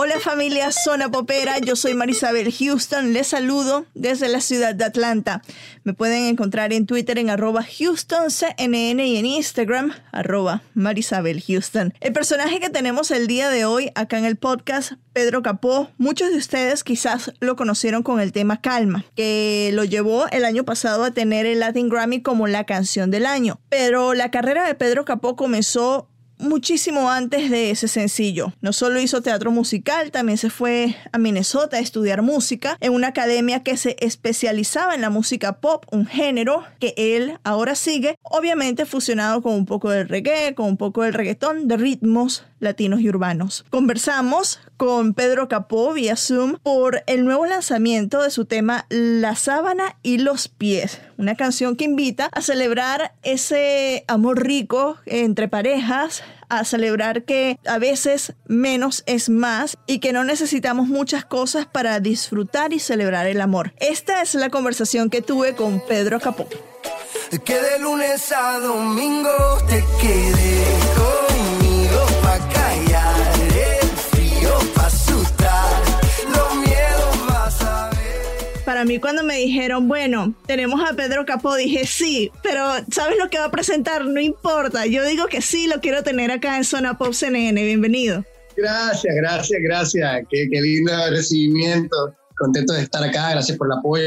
Hola familia Zona Popera, yo soy Marisabel Houston, les saludo desde la ciudad de Atlanta. Me pueden encontrar en Twitter en arroba HoustonCNN y en Instagram arroba Marisabel Houston. El personaje que tenemos el día de hoy acá en el podcast, Pedro Capó, muchos de ustedes quizás lo conocieron con el tema Calma, que lo llevó el año pasado a tener el Latin Grammy como la canción del año. Pero la carrera de Pedro Capó comenzó muchísimo antes de ese sencillo. No solo hizo teatro musical, también se fue a Minnesota a estudiar música en una academia que se especializaba en la música pop, un género que él ahora sigue, obviamente fusionado con un poco del reggae, con un poco del reggaetón, de ritmos latinos y urbanos. Conversamos con Pedro Capó vía Zoom por el nuevo lanzamiento de su tema La sábana y los pies, una canción que invita a celebrar ese amor rico entre parejas, a celebrar que a veces menos es más y que no necesitamos muchas cosas para disfrutar y celebrar el amor. Esta es la conversación que tuve con Pedro Capó. Que de lunes a domingo te Para mí cuando me dijeron, bueno, tenemos a Pedro Capó, dije sí, pero ¿sabes lo que va a presentar? No importa, yo digo que sí, lo quiero tener acá en Zona Pop CNN, bienvenido. Gracias, gracias, gracias. Qué, qué lindo recibimiento. Contento de estar acá. Gracias por el apoyo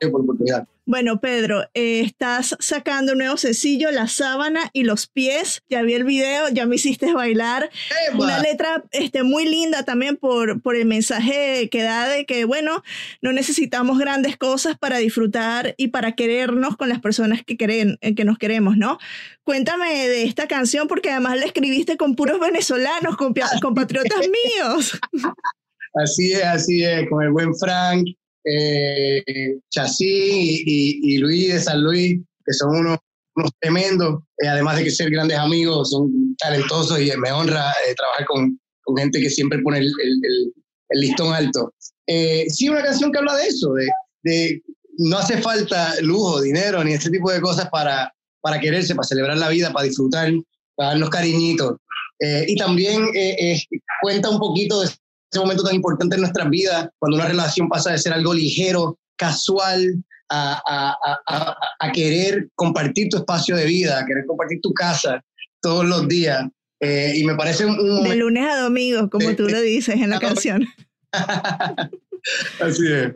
por la oportunidad. Bueno, Pedro, eh, estás sacando un nuevo sencillo, La sábana y los pies. Ya vi el video, ya me hiciste bailar. Una letra este, muy linda también por, por el mensaje que da de que, bueno, no necesitamos grandes cosas para disfrutar y para querernos con las personas que, queren, eh, que nos queremos, ¿no? Cuéntame de esta canción porque además la escribiste con puros venezolanos, con compatriotas míos. Así es, así es. Con el buen Frank, eh, y, y- Luis de San Luis, que son unos, unos tremendos. eh, además de que ser grandes amigos, son talentosos y me honra eh, trabajar con, con gente que siempre pone el, el- el- el listón alto. Eh, sí, una canción que habla de eso, de, de no hace falta lujo, dinero, ni ese tipo de cosas para, para quererse, para celebrar la vida, para disfrutar, para darnos cariñitos. Eh, y también eh, cuenta un poquito de ese momento tan importante en nuestras vidas, cuando una relación pasa de ser algo ligero, casual, a, a- a- a- querer compartir tu espacio de vida, a querer compartir tu casa todos los días. Eh, y me parece un, un De lunes a domingo, como Sí. tú lo dices en la canción. Así es.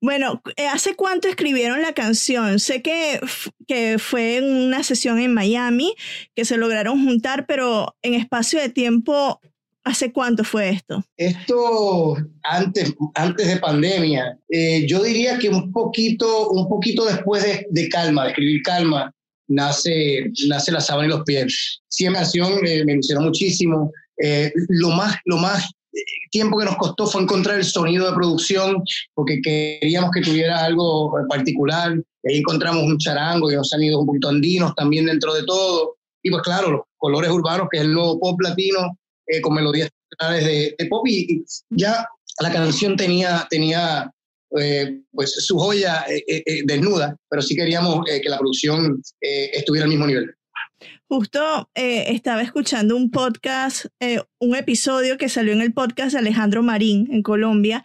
Bueno, eh, ¿hace cuánto escribieron la canción? Sé que, que fue en una sesión en Miami, que se lograron juntar, pero en espacio de tiempo, ¿hace cuánto fue esto? Esto antes, antes de pandemia, eh, yo diría que un poquito, un poquito después de, de Calma, de escribir Calma, nace, nace La sábana y los pies. Canción eh, me emocionó muchísimo. Eh, lo más, lo más eh, tiempo que nos costó fue encontrar el sonido de producción, porque queríamos que tuviera algo particular. Ahí encontramos un charango y unos sonidos un poquito andinos también dentro de todo. Y pues claro, los colores urbanos, que es el nuevo pop latino, eh, con melodías de, de pop. Y, ya la canción tenía, tenía eh, pues su joya eh, desnuda, pero sí queríamos que la producción estuviera al mismo nivel. Justo estaba escuchando un podcast, un episodio que salió en el podcast de Alejandro Marín en Colombia,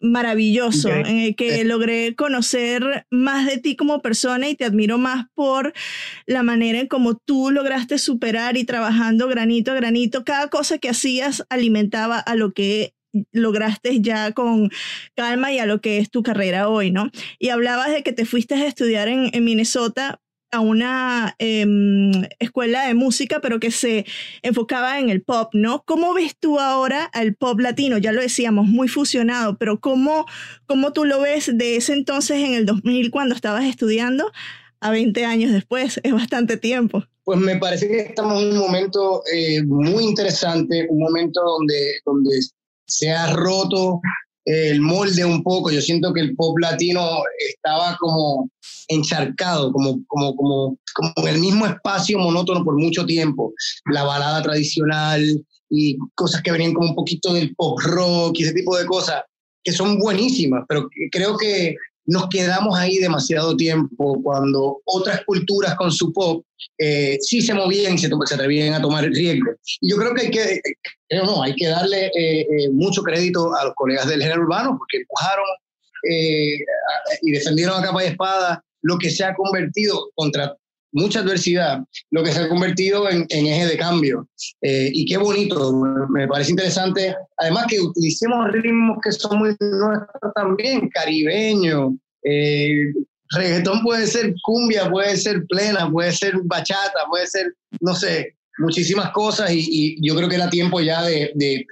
maravilloso, en el que Eh. logré conocer más de ti como persona y te admiro más por la manera en cómo tú lograste superar y trabajando granito a granito, cada cosa que hacías alimentaba a lo que lograste ya con calma y a lo que es tu carrera hoy, ¿no? Y hablabas de que te fuiste a estudiar en, en Minnesota a una em, escuela de música, pero que se enfocaba en el pop, ¿no? ¿Cómo ves tú ahora al pop latino? Ya lo decíamos, muy fusionado, pero ¿cómo, cómo tú lo ves de ese entonces en el 2000 cuando estabas estudiando a 20 años después? Es bastante tiempo. Pues me parece que estamos en un momento eh, muy interesante, un momento donde, donde se ha roto el molde un poco. Yo siento que el pop latino estaba como encharcado, como, como, como, como en el mismo espacio monótono por mucho tiempo. La balada tradicional y cosas que venían como un poquito del pop rock y ese tipo de cosas, que son buenísimas, pero creo que nos quedamos ahí demasiado tiempo cuando otras culturas con su pop eh, sí se movían y se, atrevían a tomar riesgo. Y yo creo que hay que, no, hay que darle eh, eh, mucho crédito a los colegas del género urbano porque empujaron y defendieron a capa y espada lo que se ha convertido contra mucha adversidad, lo que se ha convertido en, en eje de cambio. Eh, y qué bonito, me parece interesante. Además que utilicemos ritmos que son muy nuestros también, caribeños. Eh, reggaetón puede ser cumbia, puede ser plena, puede ser bachata, puede ser, no sé, muchísimas cosas y, yo creo que era tiempo ya de,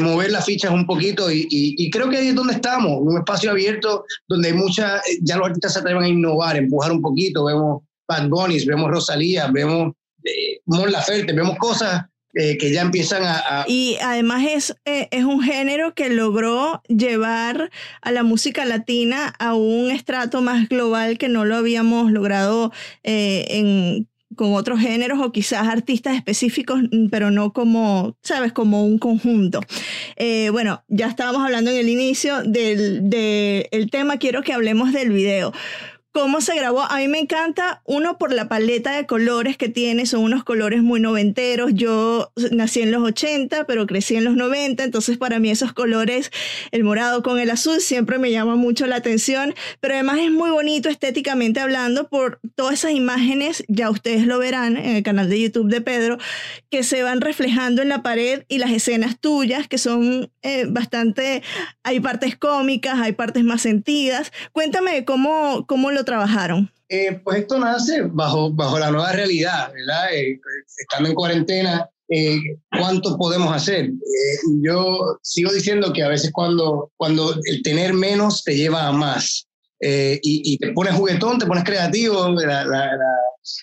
mover las fichas un poquito y, y, creo que ahí es donde estamos, un espacio abierto donde hay mucha, ya los artistas se atreven a innovar, empujar un poquito, vemos Bad Bunnies, vemos Rosalía, vemos eh, Mon Laferte, vemos cosas eh, que ya empiezan a, a... Y además es, eh, es un género que logró llevar a la música latina a un estrato más global que no lo habíamos logrado eh, en con otros géneros o quizás artistas específicos, pero no como, sabes, como un conjunto. Bueno, ya estábamos hablando en el inicio del, del tema, quiero que hablemos del video cómo se grabó. A mí me encanta, uno, por la paleta de colores que tiene, son unos colores muy noventeros. Yo nací en los 80, pero crecí en los 90, entonces para mí esos colores, el morado con el azul, siempre me llama mucho la atención, pero además es muy bonito estéticamente hablando por todas esas imágenes, ya ustedes lo verán en el canal de YouTube de Pedro, que se van reflejando en la pared y las escenas tuyas, que son eh, bastante, hay partes cómicas, hay partes más sentidas. Cuéntame cómo, cómo lo trabajaron? Eh, pues esto nace bajo, bajo la nueva realidad, ¿verdad? Eh, estando en cuarentena, eh, ¿cuánto podemos hacer? yo sigo diciendo que a veces cuando, cuando el tener menos te lleva a más. Y, y, te pones juguetón, te pones creativo, la, la, la,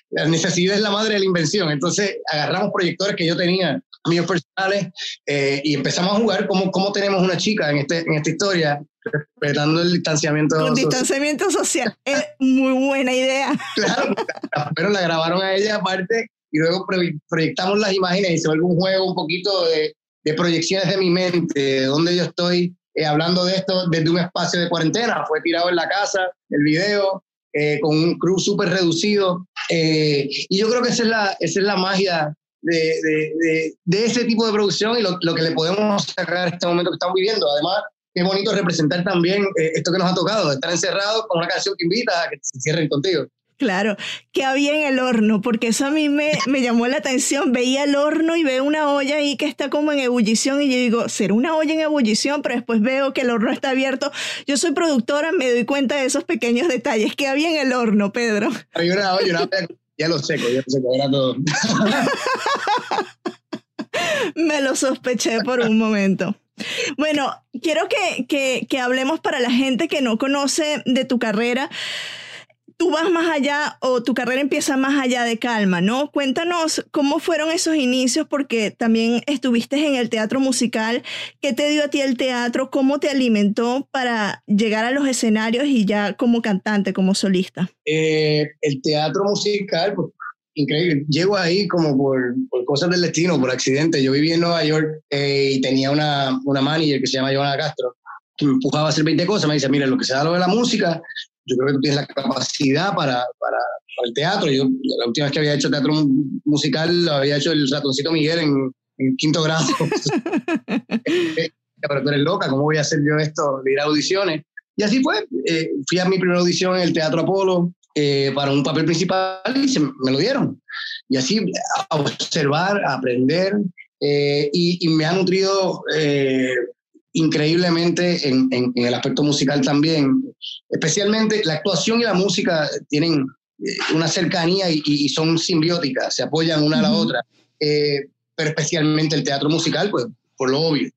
la, necesidad es la madre de la invención. Entonces agarramos proyectores que yo tenía, míos personales, y empezamos a jugar como, como tenemos una chica en, este, en esta historia, respetando el distanciamiento Con social. distanciamiento social. es muy buena idea. Claro, pero la grabaron a ella aparte y luego proyectamos las imágenes y se vuelve un juego un poquito de, de proyecciones de mi mente, de donde yo estoy eh, hablando de esto desde un espacio de cuarentena. Fue tirado en la casa, el video, eh, con un crew súper reducido. Eh, y yo creo que esa es la, esa es la magia de, de, de, de ese tipo de producción y lo, lo, que le podemos sacar a este momento que estamos viviendo. Además, qué bonito representar también eh, esto que nos ha tocado, estar encerrados con una canción que invita a que se cierren contigo. Claro, que había en el horno, porque eso a mí me, me, llamó la atención. Veía el horno y veo una olla ahí que está como en ebullición y yo digo, ¿será una olla en ebullición? Pero después veo que el horno está abierto. Yo soy productora, me doy cuenta de esos pequeños detalles. que había en el horno, Pedro? Había una olla, una olla ya lo seco, ya lo seco, era todo. me lo sospeché por un momento. Bueno, quiero que, que, que, hablemos para la gente que no conoce de tu carrera. Tú vas más allá o tu carrera empieza más allá de calma, ¿no? Cuéntanos cómo fueron esos inicios porque también estuviste en el teatro musical. ¿Qué te dio a ti el teatro? ¿Cómo te alimentó para llegar a los escenarios y ya como cantante, como solista? Eh, el teatro musical, pues, increíble. Llego ahí como por, por, cosas del destino, por accidente. Yo viví en Nueva York eh, y tenía una, una manager que se llama Joana Castro, que me empujaba a hacer 20 cosas. Me dice, mira, lo que se da lo de la música, yo creo que tú tienes la capacidad para, para, para, el teatro. Yo la última vez que había hecho teatro musical lo había hecho el ratoncito Miguel en, en quinto grado. pero tú eres loca, ¿cómo voy a hacer yo esto de ir a audiciones? Y así fue, eh, fui a mi primera audición en el Teatro Apolo eh, para un papel principal y se, me lo dieron. Y así a observar, a aprender, eh, y, me ha nutrido increíblemente en, en, el aspecto musical también. Especialmente la actuación y la música tienen una cercanía y, y son simbióticas, se apoyan una a la otra. pero especialmente el teatro musical, pues por lo obvio.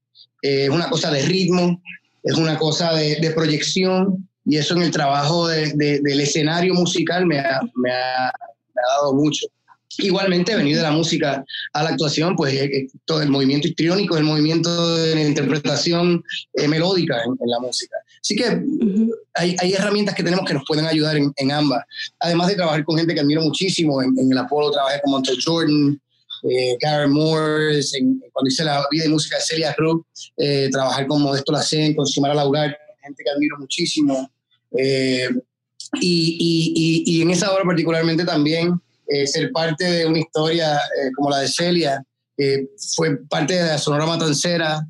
es una cosa de ritmo, es una cosa de, de proyección y eso en el trabajo de, del escenario musical me ha, me, ha, dado mucho. Igualmente, venir de la música a la actuación, pues eh, eh, todo el movimiento histriónico, el movimiento de la interpretación eh, melódica en, la música. Así que hay, hay, herramientas que tenemos que nos pueden ayudar en, en, ambas. Además de trabajar con gente que admiro muchísimo, en, el Apolo trabajé con Montel Jordan, eh, Karen Morris, cuando hice la vida y música de Celia Cruz, eh, trabajar con Modesto Lacen, con Simara Laugar, gente que admiro muchísimo. Eh, y, y, y, en esa obra particularmente también eh, ser parte de una historia como la de Celia, fue parte de la Sonora Matancera,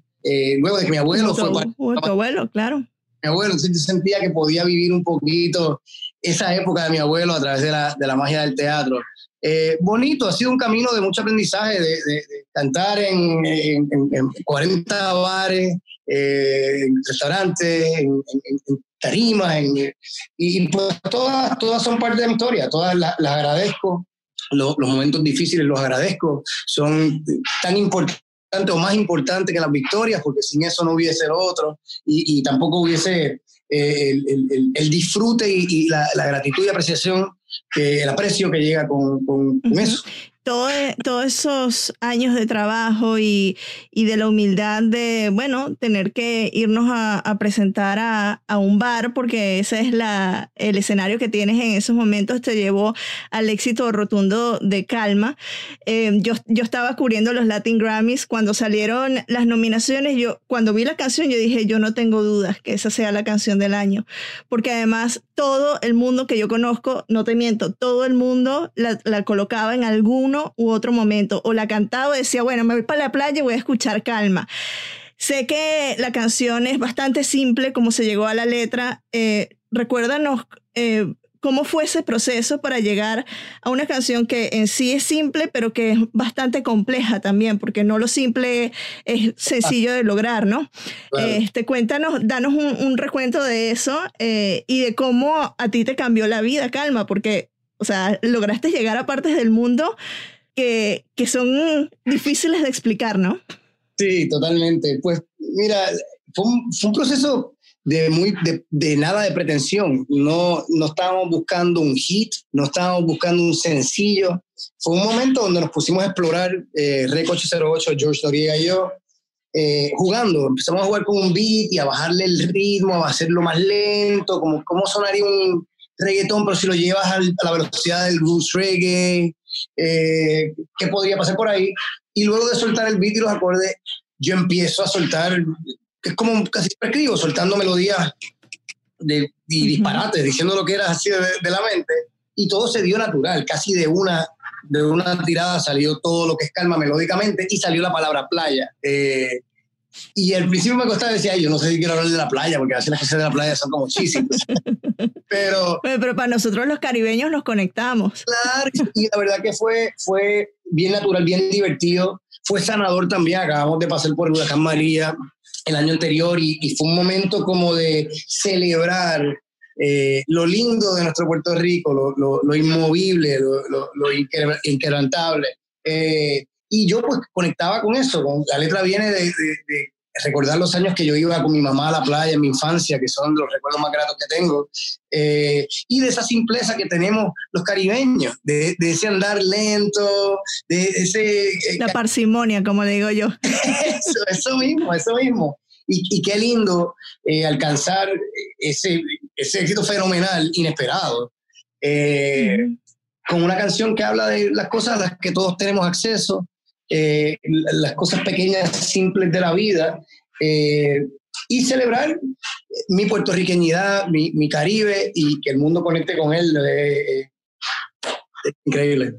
luego de que mi abuelo fue parte... Tu abuelo, claro. Mi abuelo, entonces yo sentía que podía vivir un poquito esa época de mi abuelo a través de la, de la magia del teatro. Eh, bonito, ha sido un camino de mucho aprendizaje, de, cantar en, 40 bares, eh, en restaurantes, en, tarimas, y pues todas, todas son parte de mi historia, todas las, agradezco, los, momentos difíciles los agradezco, son tan importantes o más importantes que las victorias, porque sin eso no hubiese lo otro, y, tampoco hubiese eh, el, disfrute y, la, la, gratitud y apreciación que el aprecio que llega con, con, eso todos esos años de trabajo y, y, de la humildad de, bueno, tener que irnos a, a presentar a, a, un bar, porque ese es la, el escenario que tienes en esos momentos, te llevó al éxito rotundo de Calma. Eh, yo, yo estaba cubriendo los Latin Grammys, cuando salieron las nominaciones, yo cuando vi la canción, yo dije, yo no tengo dudas que esa sea la canción del año, porque además todo el mundo que yo conozco, no te miento, todo el mundo la, la colocaba en algún u otro momento, o la cantaba y decía, bueno, me voy para la playa y voy a escuchar calma. Sé que la canción es bastante simple, como se llegó a la letra. Eh, recuérdanos eh, cómo fue ese proceso para llegar a una canción que en sí es simple, pero que es bastante compleja también, porque no lo simple es sencillo de lograr, ¿no? Este, cuéntanos, danos un, recuento de eso eh, y de cómo a ti te cambió la vida, Calma, porque o sea, lograste llegar a partes del mundo que, que son difíciles de explicar, ¿no? Sí, totalmente. Pues mira, fue un, fue un proceso de, muy, de, de, nada de pretensión. No, no estábamos buscando un hit, no estábamos buscando un sencillo. Fue un momento donde nos pusimos a explorar, eh, Rec 808, George Noriega y yo, eh, jugando. Empezamos a jugar con un beat y a bajarle el ritmo, a hacerlo más lento, como cómo sonaría un, reggaetón, pero si lo llevas a la velocidad del blues reggae, eh, ¿qué podría pasar por ahí? Y luego de soltar el beat y los acordes, yo empiezo a soltar, es como casi escribo, soltando melodías de, y disparates, diciendo lo que era así de, la mente, y todo se dio natural, casi de una, de una tirada salió todo lo que es calma melódicamente y salió la palabra playa. Eh, y al principio me costaba decir, yo no sé si quiero hablar de la playa, porque a veces las cosas de la playa son como chismes. pero, pero para nosotros los caribeños nos conectamos. Claro, y la verdad que fue, fue bien natural, bien divertido. Fue sanador también. Acabamos de pasar por el huracán María el año anterior y, fue un momento como de celebrar eh, lo lindo de nuestro Puerto Rico, lo, lo, lo inmovible, lo, lo inquebrantable. Eh, y yo pues conectaba con eso, la letra viene de, recordar los años que yo iba con mi mamá a la playa en mi infancia, que son los recuerdos más gratos que tengo, eh, y de esa simpleza que tenemos los caribeños, de, ese andar lento, de ese... Eh, la parsimonia, como le digo yo. eso, eso mismo, eso mismo. Y, qué lindo eh, alcanzar ese, ese éxito fenomenal, inesperado, con una canción que habla de las cosas a las que todos tenemos acceso, eh, las cosas pequeñas, simples de la vida eh, y celebrar mi puertorriqueñidad, mi, mi, Caribe y que el mundo conecte con él. Eh, increíble.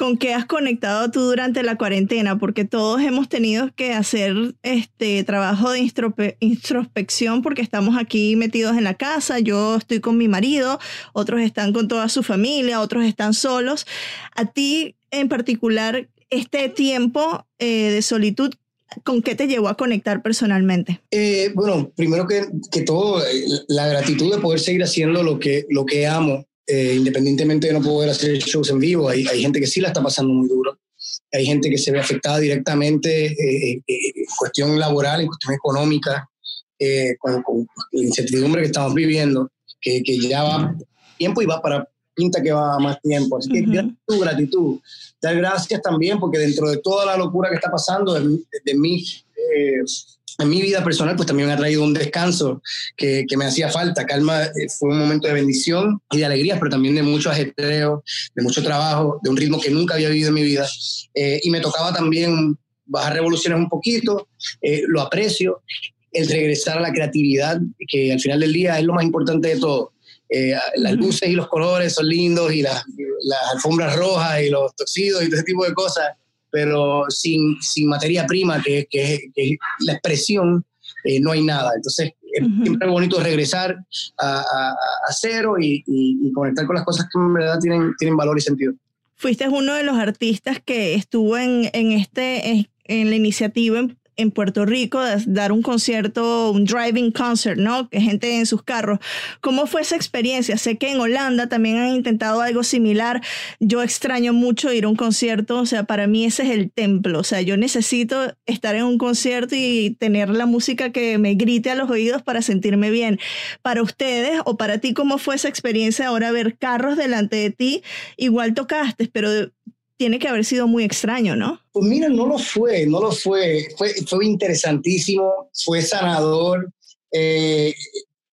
¿Con qué has conectado tú durante la cuarentena? Porque todos hemos tenido que hacer este trabajo de introspección porque estamos aquí metidos en la casa. Yo estoy con mi marido, otros están con toda su familia, otros están solos. A ti en particular, este tiempo eh, de solitud, ¿con qué te llevó a conectar personalmente? Eh, bueno, primero que, que, todo, eh, la gratitud de poder seguir haciendo lo que, lo que amo, independientemente de no poder hacer shows en vivo. Hay, hay, gente que sí la está pasando muy duro. Hay gente que se ve afectada directamente en cuestión laboral, en cuestión económica, con, con, la incertidumbre que estamos viviendo, que, que ya va tiempo y va para pinta que va más tiempo. Así que gratitud, gratitud. Dar gracias también porque dentro de toda la locura que está pasando de, de, mí, eh, en mi vida personal, pues también me ha traído un descanso que, que me hacía falta. Calma eh, fue un momento de bendición y de alegría, pero también de mucho ajetreo, de mucho trabajo, de un ritmo que nunca había vivido en mi vida. Eh, y me tocaba también bajar revoluciones un poquito, lo aprecio, el regresar a la creatividad, que al final del día es lo más importante de todo. Eh, las luces y los colores son lindos y las, las, alfombras rojas y los toxidos y todo ese tipo de cosas, pero sin, sin materia prima, que, que, que es la expresión, eh, no hay nada. Entonces, es siempre bonito regresar a, a, a cero y, y, conectar con las cosas que en verdad tienen, tienen valor y sentido. Fuiste uno de los artistas que estuvo en, en este, en la iniciativa en Puerto Rico, dar un concierto, un driving concert, ¿no? Que gente en sus carros. ¿Cómo fue esa experiencia? Sé que en Holanda también han intentado algo similar. Yo extraño mucho ir a un concierto, o sea, para mí ese es el templo, o sea, yo necesito estar en un concierto y tener la música que me grite a los oídos para sentirme bien. Para ustedes o para ti, ¿cómo fue esa experiencia ahora ver carros delante de ti? Igual tocaste, pero tiene que haber sido muy extraño, ¿no? Pues mira, no lo fue, no lo fue. Fue, fue interesantísimo, fue sanador. Eh,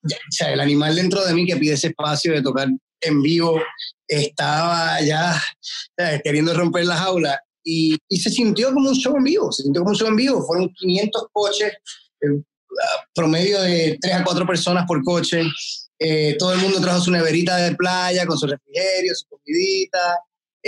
o sea, el animal dentro de mí que pide ese espacio de tocar en vivo estaba ya queriendo romper la jaula y, y, se sintió como un show en vivo, se sintió como un show en vivo. Fueron 500 coches, eh, promedio de 3 a 4 personas por coche. Eh, todo el mundo trajo su neverita de playa con su refrigerio, su comidita.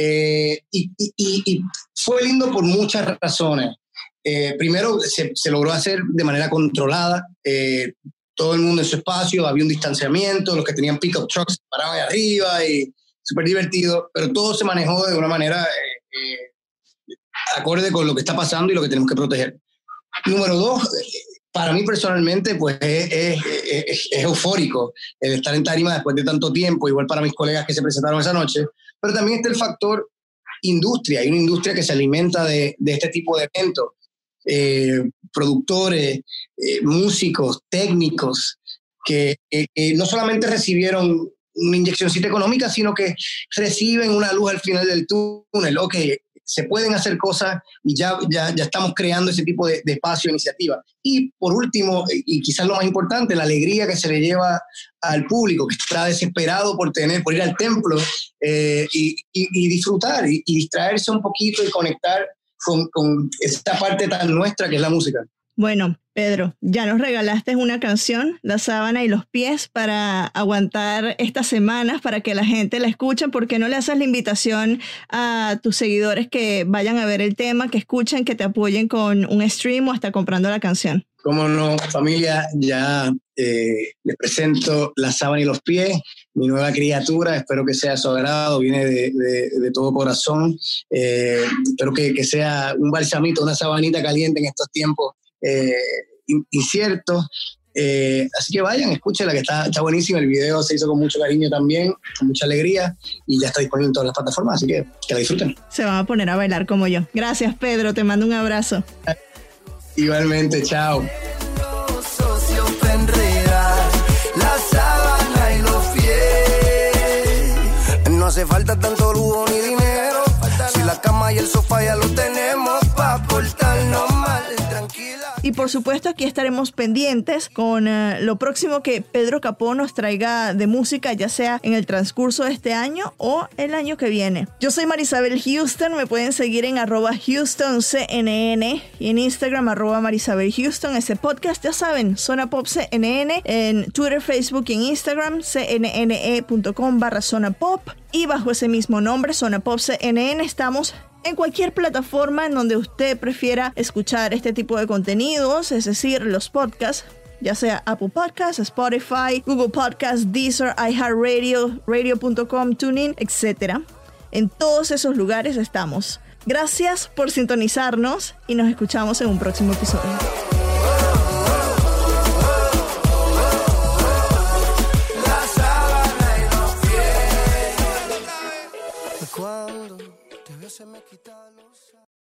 Eh, y, y, fue lindo por muchas razones. Eh, primero, se, se, logró hacer de manera controlada. Eh, todo el mundo en su espacio, había un distanciamiento, los que tenían pick-up trucks se paraban ahí arriba y súper divertido, pero todo se manejó de una manera acorde con lo que está pasando y lo que tenemos que proteger. Número dos, para mí personalmente, pues es, es, es, es, eufórico el estar en tarima después de tanto tiempo, igual para mis colegas que se presentaron esa noche, pero también está el factor industria. Hay una industria que se alimenta de, de este tipo de eventos. Eh, productores, eh, músicos, técnicos, que, no solamente recibieron una inyeccióncita económica, sino que reciben una luz al final del túnel. Ok, se pueden hacer cosas y ya, ya, ya estamos creando ese tipo de, de espacio, iniciativa. Y por último, y quizás lo más importante, la alegría que se le lleva al público, que está desesperado por, tener, por ir al templo eh, y, y, disfrutar y, y, distraerse un poquito y conectar con, con esta parte tan nuestra que es la música. Bueno, Pedro, ya nos regalaste una canción, La sábana y los pies, para aguantar estas semanas, para que la gente la escuche. ¿Por qué no le haces la invitación a tus seguidores que vayan a ver el tema, que escuchen, que te apoyen con un stream o hasta comprando la canción? Cómo no, familia, ya eh, les presento La sábana y los pies, mi nueva criatura, espero que sea su agrado, viene de, de, todo corazón, eh, espero que, que sea un balsamito, una sabanita caliente en estos tiempos eh, incierto. Eh, así que vayan, escúchenla, que está, está buenísimo. El video se hizo con mucho cariño también, con mucha alegría y ya está disponible en todas las plataformas, así que que la disfruten. Se van a poner a bailar como yo. Gracias, Pedro. Te mando un abrazo. Igualmente, chao. No hace falta tanto lujo ni dinero. Si la cama y el sofá ya lo tenemos, pa' portarnos. Y por supuesto aquí estaremos pendientes con uh, lo próximo que Pedro Capó nos traiga de música, ya sea en el transcurso de este año o el año que viene. Yo soy Marisabel Houston, me pueden seguir en arroba HoustonCNN y en Instagram arroba Marisabel Houston. Ese podcast, ya saben, Zona Pop CNN, en Twitter, Facebook y en Instagram, cnne.com barra Zona Pop. Y bajo ese mismo nombre, Zona Pop CNN, estamos en cualquier plataforma en donde usted prefiera escuchar este tipo de contenidos, es decir, los podcasts, ya sea Apple Podcasts, Spotify, Google Podcasts, Deezer, iHeartRadio, Radio.com, TuneIn, etc. En todos esos lugares estamos. Gracias por sintonizarnos y nos escuchamos en un próximo episodio. Se me quita